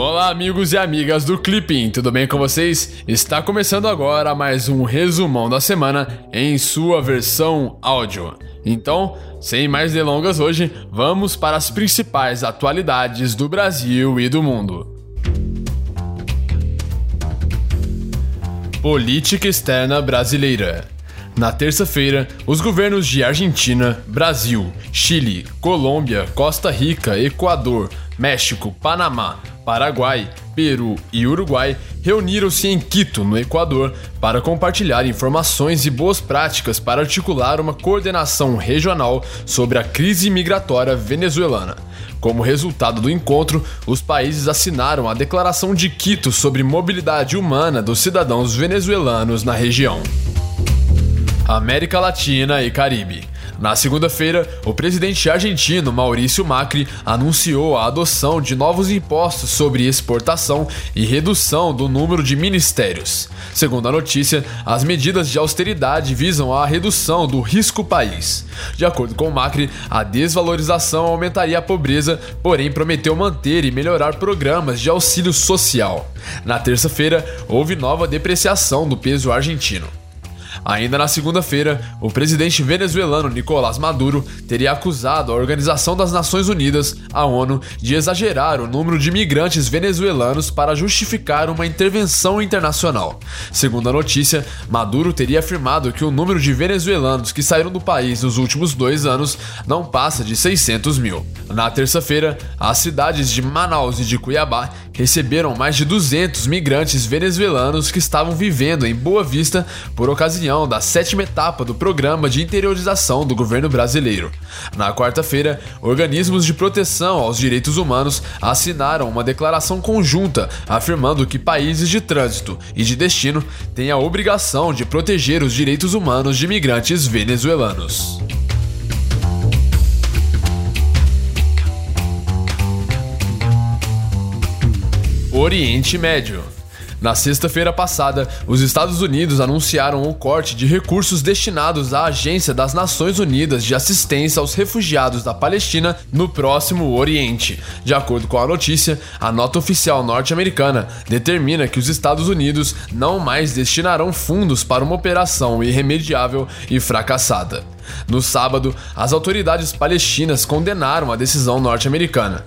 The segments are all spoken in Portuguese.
Olá, amigos e amigas do Clipping, tudo bem com vocês? Está começando agora mais um resumão da semana em sua versão áudio. Então, sem mais delongas hoje, vamos para as principais atualidades do Brasil e do mundo. Política externa brasileira. Na terça-feira, os governos de Argentina, Brasil, Chile, Colômbia, Costa Rica, Equador, México, Panamá, Paraguai, Peru e Uruguai reuniram-se em Quito, no Equador, para compartilhar informações e boas práticas para articular uma coordenação regional sobre a crise migratória venezuelana. Como resultado do encontro, os países assinaram a Declaração de Quito sobre mobilidade humana dos cidadãos venezuelanos na região. América Latina e Caribe. Na segunda-feira, o presidente argentino Maurício Macri anunciou a adoção de novos impostos sobre exportação e redução do número de ministérios. Segundo a notícia, as medidas de austeridade visam a redução do risco país. De acordo com Macri, a desvalorização aumentaria a pobreza, porém prometeu manter e melhorar programas de auxílio social. Na terça-feira, houve nova depreciação do peso argentino. Ainda na segunda-feira, o presidente venezuelano Nicolás Maduro teria acusado a Organização das Nações Unidas, a ONU, de exagerar o número de migrantes venezuelanos para justificar uma intervenção internacional. Segundo a notícia, Maduro teria afirmado que o número de venezuelanos que saíram do país nos últimos dois anos não passa de 600 mil. Na terça-feira, as cidades de Manaus e de Cuiabá receberam mais de 200 migrantes venezuelanos que estavam vivendo em Boa Vista por ocasião da sétima etapa do programa de interiorização do governo brasileiro. Na quarta-feira, organismos de proteção aos direitos humanos assinaram uma declaração conjunta afirmando que países de trânsito e de destino têm a obrigação de proteger os direitos humanos de migrantes venezuelanos. Oriente Médio. Na sexta-feira passada, os Estados Unidos anunciaram o corte de recursos destinados à Agência das Nações Unidas de Assistência aos Refugiados da Palestina no próximo Oriente. De acordo com a notícia, a nota oficial norte-americana determina que os Estados Unidos não mais destinarão fundos para uma operação irremediável e fracassada. No sábado, as autoridades palestinas condenaram a decisão norte-americana.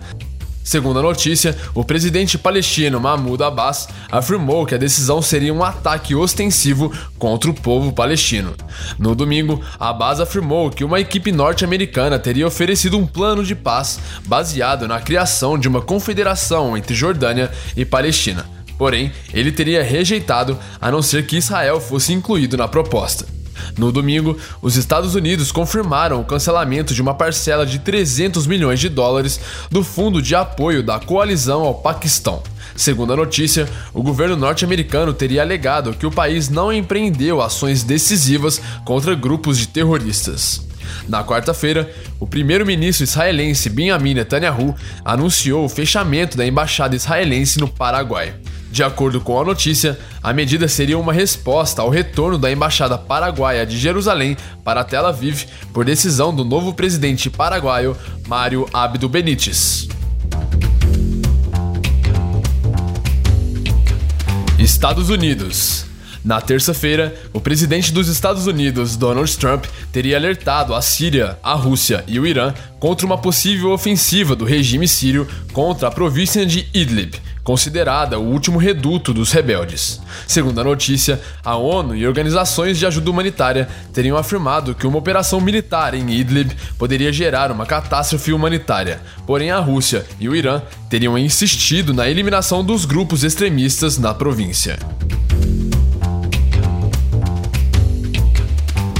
Segundo a notícia, o presidente palestino Mahmoud Abbas afirmou que a decisão seria um ataque ostensivo contra o povo palestino. No domingo, Abbas afirmou que uma equipe norte-americana teria oferecido um plano de paz baseado na criação de uma confederação entre Jordânia e Palestina. Porém, ele teria rejeitado a não ser que Israel fosse incluído na proposta. No domingo, os Estados Unidos confirmaram o cancelamento de uma parcela de 300 milhões de dólares do Fundo de Apoio da Coalizão ao Paquistão. Segundo a notícia, o governo norte-americano teria alegado que o país não empreendeu ações decisivas contra grupos de terroristas. Na quarta-feira, o primeiro-ministro israelense Benjamin Netanyahu anunciou o fechamento da embaixada israelense no Paraguai. De acordo com a notícia, a medida seria uma resposta ao retorno da embaixada paraguaia de Jerusalém para Tel Aviv por decisão do novo presidente paraguaio Mário Abdo Benítez. Estados Unidos na terça-feira, o presidente dos Estados Unidos, Donald Trump, teria alertado a Síria, a Rússia e o Irã contra uma possível ofensiva do regime sírio contra a província de Idlib, considerada o último reduto dos rebeldes. Segundo a notícia, a ONU e organizações de ajuda humanitária teriam afirmado que uma operação militar em Idlib poderia gerar uma catástrofe humanitária, porém a Rússia e o Irã teriam insistido na eliminação dos grupos extremistas na província.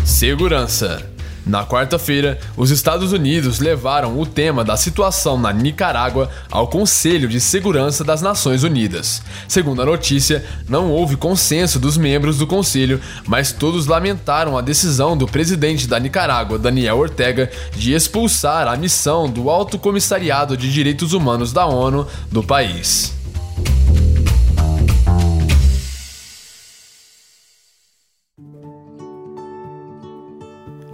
Segurança. Na quarta-feira, os Estados Unidos levaram o tema da situação na Nicarágua ao Conselho de Segurança das Nações Unidas. Segundo a notícia, não houve consenso dos membros do conselho, mas todos lamentaram a decisão do presidente da Nicarágua, Daniel Ortega, de expulsar a missão do Alto Comissariado de Direitos Humanos da ONU do país.